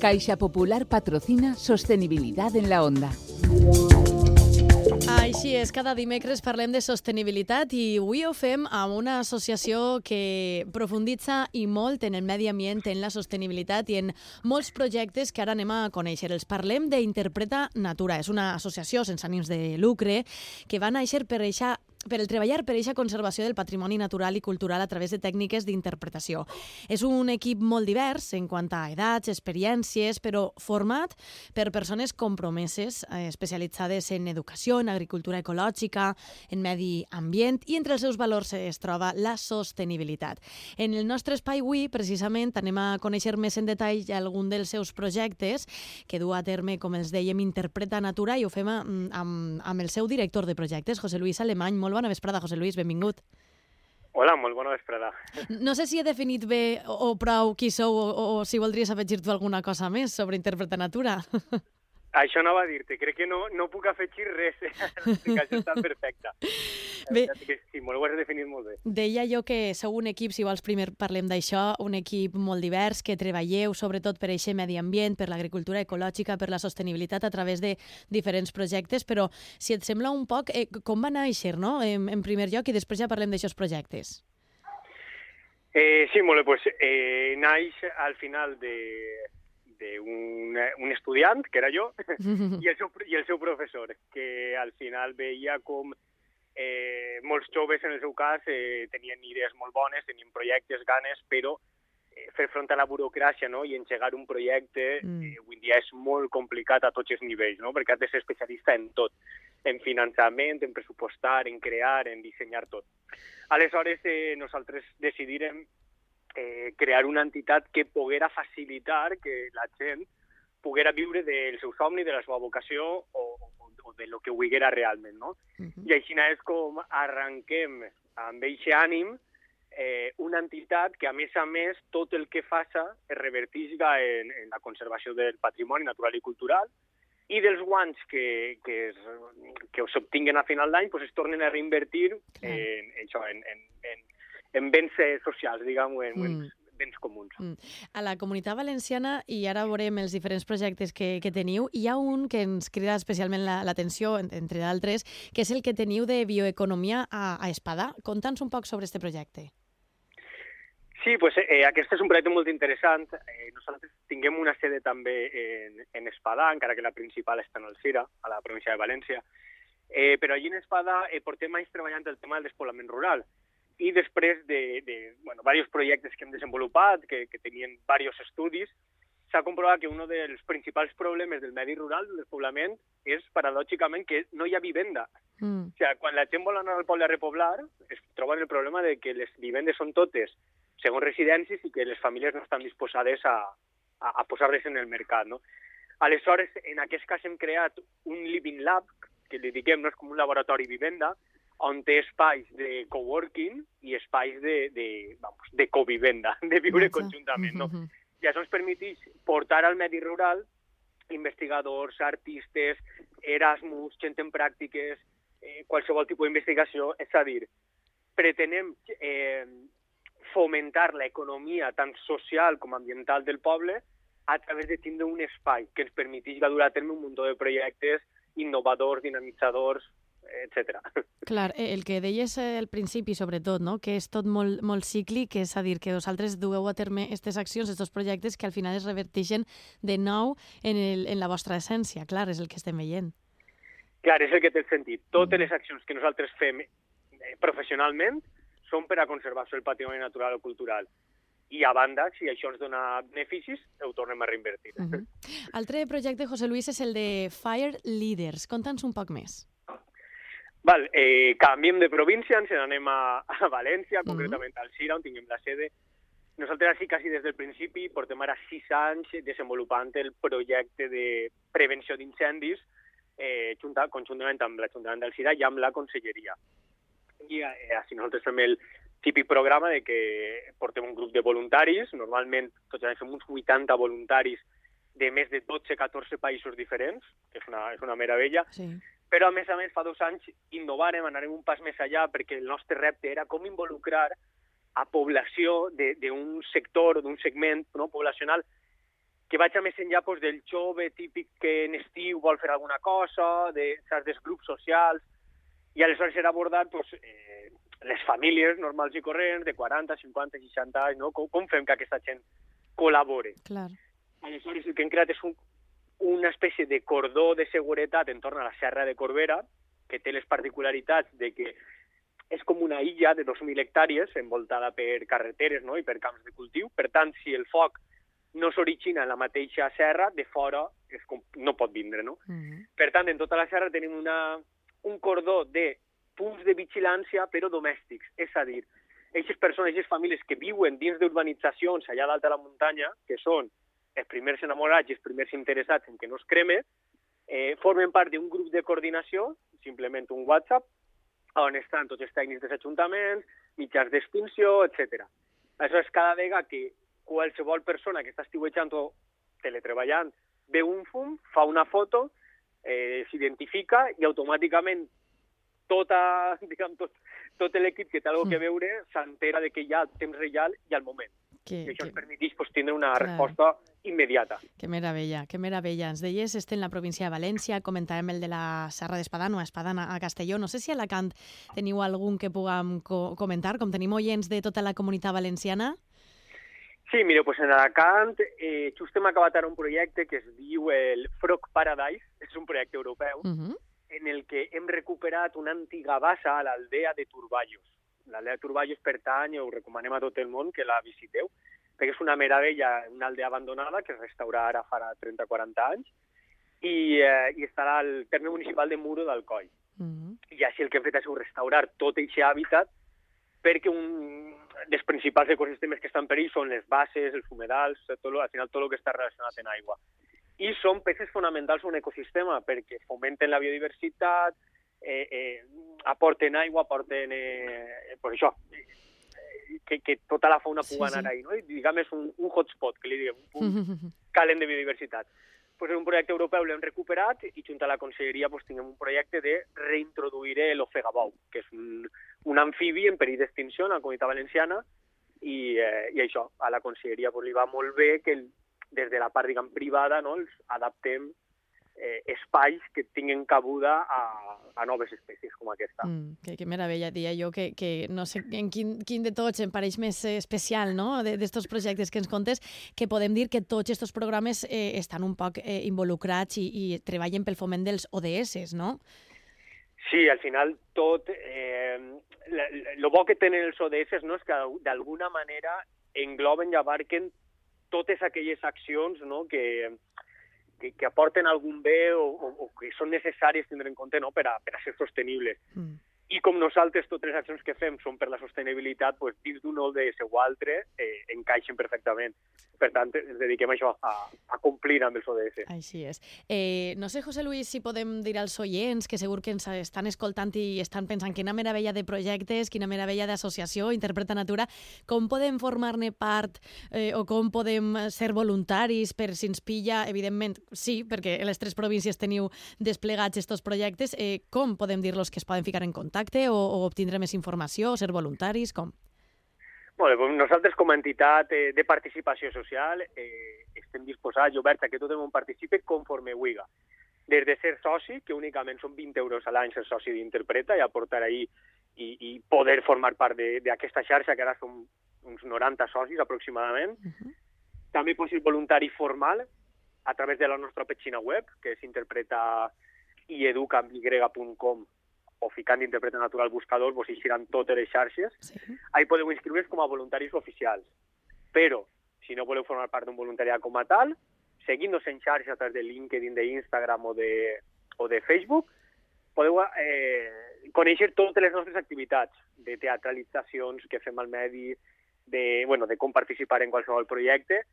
Caixa Popular patrocina Sostenibilidad en la Onda. Així és, cada dimecres parlem de sostenibilitat i avui ho fem amb una associació que profunditza i molt en el medi ambient, en la sostenibilitat i en molts projectes que ara anem a conèixer. Els parlem d'Interpreta Natura. És una associació sense ànims de lucre que va néixer per eixa per el treballar per aquesta conservació del patrimoni natural i cultural a través de tècniques d'interpretació. És un equip molt divers en quant a edats, experiències, però format per persones compromeses, eh, especialitzades en educació, en agricultura ecològica, en medi ambient i entre els seus valors es troba la sostenibilitat. En el nostre espai avui, precisament, anem a conèixer més en detall algun dels seus projectes que du a terme, com els dèiem, Interpreta Natura i ho fem amb, amb el seu director de projectes, José Luis Alemany. Molt bona vesprada, José Luis, benvingut. Hola, molt bona vesprada. No sé si he definit bé o, o prou qui sou o, o, o si voldries afegir-te alguna cosa més sobre Interpreta Natura. Això no va dir-te, crec que no, no puc afegir res, eh? l'explicació està perfecta. Bé, sí, molt ho has definit molt bé. Deia jo que sou un equip, si vols primer parlem d'això, un equip molt divers, que treballeu sobretot per aquest medi ambient, per l'agricultura ecològica, per la sostenibilitat a través de diferents projectes, però si et sembla un poc, eh, com va néixer, no?, en, en primer lloc, i després ja parlem d'aixòs projectes. Eh, sí, molt bé, pues, eh, naix al final de, d'un un estudiant, que era jo, i el, seu, i el seu professor, que al final veia com eh, molts joves, en el seu cas, eh, tenien idees molt bones, tenien projectes, ganes, però eh, fer front a la burocràcia no? i engegar un projecte mm. eh, avui dia és molt complicat a tots els nivells, no? perquè has de ser especialista en tot, en finançament, en pressupostar, en crear, en dissenyar tot. Aleshores, eh, nosaltres decidirem eh, crear una entitat que poguera facilitar que la gent poguera viure del seu somni, de la seva vocació o, o, o de lo que volguera realment, no? Uh -huh. I així és com arrenquem amb aquest ànim eh, una entitat que, a més a més, tot el que faça es revertisga en, en la conservació del patrimoni natural i cultural i dels guanys que, que, es, que s'obtinguen a final d'any pues, es tornen a reinvertir en, en, això, en, en, en, en béns eh, socials, diguem en mm. béns comuns. Mm. A la Comunitat Valenciana, i ara veurem els diferents projectes que, que teniu, hi ha un que ens crida especialment l'atenció, la, entre d'altres, que és el que teniu de bioeconomia a, a Espada. Conta'ns un poc sobre aquest projecte. Sí, pues, eh, aquest és un projecte molt interessant. Eh, nosaltres tinguem una sede també en, en Espadà, encara que la principal està en Alcira, a la província de València. Eh, però allí en Espada eh, portem anys treballant el tema del despoblament rural i després de, de bueno, diversos projectes que hem desenvolupat, que, que tenien diversos estudis, s'ha comprovat que un dels principals problemes del medi rural, del despoblament, és paradòxicament que no hi ha vivenda. Mm. O sigui, quan la gent vol anar al poble a repoblar, es troben el problema de que les vivendes són totes segons residències i que les famílies no estan disposades a, a, a posar-les en el mercat. No? Aleshores, en aquest cas hem creat un Living Lab, que li diguem, no és com un laboratori vivenda, on té espais de coworking i espais de, de, vamos, de covivenda, de viure Exacte. conjuntament. No? Uh -huh. I això ens permeteix portar al medi rural investigadors, artistes, Erasmus, gent en pràctiques, eh, qualsevol tipus d'investigació, és a dir, pretenem eh, fomentar l'economia tant social com ambiental del poble a través de tindre un espai que ens permeteix dur a terme un munt de projectes innovadors, dinamitzadors, etc. Clar, eh, el que deies al principi, sobretot, no? que és tot molt, molt cíclic, és a dir, que vosaltres dueu a terme aquestes accions, aquests projectes que al final es reverteixen de nou en, el, en la vostra essència. Clar, és el que estem veient. Clar, és el que té el sentit. Totes mm. les accions que nosaltres fem eh, professionalment són per a conservació del patrimoni natural o cultural i a banda, si això ens dona beneficis, ho tornem a reinvertir. Uh -huh. Altre projecte, José Luis, és el de Fire Leaders. Conta'ns un poc més. Val, eh, canviem de província, ens n'anem a, a València, mm -hmm. concretament al Sira, on tinguem la sede. Nosaltres així, quasi des del principi, portem ara sis anys desenvolupant el projecte de prevenció d'incendis eh, junta, conjuntament amb l'Ajuntament del Sira i amb la Conselleria. I eh, així nosaltres fem el típic programa de que portem un grup de voluntaris, normalment tots els fem uns 80 voluntaris de més de 12-14 països diferents, que és una, és una meravella, sí però, a més a més, fa dos anys innovarem, anarem un pas més allà, perquè el nostre repte era com involucrar a població d'un sector, d'un segment no, poblacional que vaig a més enllà pues, del jove típic que en estiu vol fer alguna cosa, de, saps, dels grups socials, i aleshores era abordat pues, eh, les famílies normals i corrents de 40, 50, 60 anys, no? com, com fem que aquesta gent col·labore. Clar. Aleshores el que hem creat és un, una espècie de cordó de seguretat entorn a la Serra de Corbera, que té les particularitats de que és com una illa de 2.000 hectàrees envoltada per carreteres no? i per camps de cultiu. Per tant, si el foc no s'origina en la mateixa serra, de fora és com, no pot vindre. No? Mm -hmm. Per tant, en tota la serra tenim una, un cordó de punts de vigilància, però domèstics. És a dir, aquestes persones, aquestes famílies que viuen dins d'urbanitzacions allà dalt de la muntanya, que són els primers enamorats i els primers interessats en que no es creme, eh, formen part d'un grup de coordinació, simplement un WhatsApp, on estan tots els tècnics dels ajuntaments, mitjans d'extinció, etc. Aleshores, cada vegada que qualsevol persona que està estiuejant o teletreballant veu un fum, fa una foto, eh, s'identifica i automàticament tota, diguem, tot, tot l'equip que té alguna que veure s'entera de que hi ha temps real i al moment. Que, I això que, ens permeteix pues, tindre una Clar. resposta immediata. que meravella, que meravella. Ens deies, este en la província de València, comentàvem el de la Serra d'Espadà, no, Espadà a Castelló. No sé si a Alacant teniu algun que puguem co comentar, com tenim oients de tota la comunitat valenciana. Sí, mira, pues en Alacant eh, just hem acabat ara un projecte que es diu el Frog Paradise, és un projecte europeu, Uh -huh. en el que hem recuperat una antiga bassa a l'aldea de Turballos. L'aldea de Turballos pertany, ho recomanem a tot el món que la visiteu, perquè és una meravella, una aldea abandonada que es restaurà ara farà 30-40 anys, i, eh, i estarà al terme municipal de Muro d'Alcoi. Uh -huh. I així el que hem fet sigut restaurar tot aquest hàbitat perquè un dels principals ecosistemes que estan en perill són les bases, els humedals, tot, lo- al final tot el que està relacionat amb aigua. I són peces fonamentals d'un ecosistema perquè fomenten la biodiversitat, eh, eh, aporten aigua, aporten, eh, pues això, eh, que, que tota la fauna Sí, pugui sí. anar ahí, no? I, diguem, és un, un hotspot, que li diguem, un punt calent de biodiversitat. Pues en un projecte europeu l'hem recuperat i junt a la conselleria pues, tinguem un projecte de reintroduir l'ofegabou, que és un, un amfibi en perill d'extinció en la comunitat valenciana i, eh, i això, a la conselleria pues, li va molt bé que el, des de la part diguem, privada no, els adaptem eh, espais que tinguin cabuda a, a noves espècies com aquesta. Mm, que, que meravella, dia jo, que, que no sé en quin, quin de tots em pareix més eh, especial no? de- d'estos projectes que ens contes, que podem dir que tots aquests programes eh, estan un poc eh, involucrats i, i treballen pel foment dels ODS, no? Sí, al final tot... Eh, el bo que tenen els ODS no, és que d'alguna manera engloben i abarquen totes aquelles accions no, que, que, que aporten algun bé o, o, o que són necessàries tindre en compte no, per, a, per a ser sostenibles. Mm. I com nosaltres totes les accions que fem són per la sostenibilitat, doncs, dins d'un o altre eh, encaixen perfectament. Per tant, ens dediquem a això, a, a complir amb els ODS. Així és. Eh, no sé, José Luis, si podem dir als oients, que segur que ens estan escoltant i estan pensant quina meravella de projectes, quina meravella d'associació, Interpreta Natura, com podem formar-ne part eh, o com podem ser voluntaris per si ens pilla, evidentment, sí, perquè en les tres províncies teniu desplegats estos projectes, eh, com podem dir-los que es poden ficar en contacte o, o obtindre més informació, o ser voluntaris, com? Molt bé, doncs nosaltres com a entitat eh, de participació social eh, estem disposats i oberts a que tot el món participe conforme vulgui. Des de ser soci, que únicament són 20 euros a l'any ser soci d'Interpreta i aportar ahir i, i poder formar part de- d'aquesta xarxa, que ara són uns 90 socis aproximadament. Uh -huh. També pot ser voluntari formal a través de la nostra pàgina web, que és interpretaiEduca.com o ficant Interpreta Natural al buscador, vos eixiran totes les xarxes Sí. ahí podeu inscriure's com a voluntaris oficials. Però, si no voleu formar part d'un voluntariat com a tal, seguint-nos en xarxa a través de LinkedIn, d'Instagram o, de, o de Facebook, podeu eh, conèixer totes les nostres activitats de teatralitzacions que fem al medi, de, bueno, de com participar en qualsevol projecte,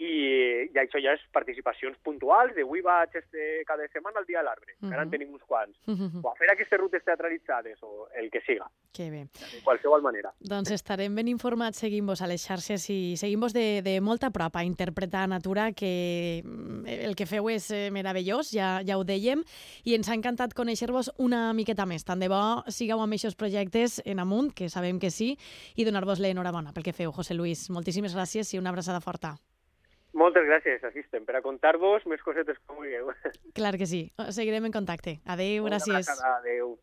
i, i això ja és participacions puntuals, de avui vaig este, cada setmana al dia a l'arbre, uh -huh. ara en Mhm. tenim uns quants, Uh -huh. o a fer aquestes rutes teatralitzades, o el que siga, Que bé. de qualsevol manera. Doncs estarem ben informats seguint-vos a les xarxes i seguint-vos de, de molta prop a Interpreta Natura, que mm, el que feu és eh, meravellós, ja, ja ho dèiem, i ens ha encantat conèixer-vos una miqueta més. Tant de bo sigueu amb aquests projectes en amunt, que sabem que sí, i donar-vos l'enhorabona pel que feu, José Luis. Moltíssimes gràcies i una abraçada forta. Moltes gràcies, assistent, per a contar-vos més cosetes com vulgueu. Clar que sí. Seguirem en contacte. Adéu, gràcies. Adéu.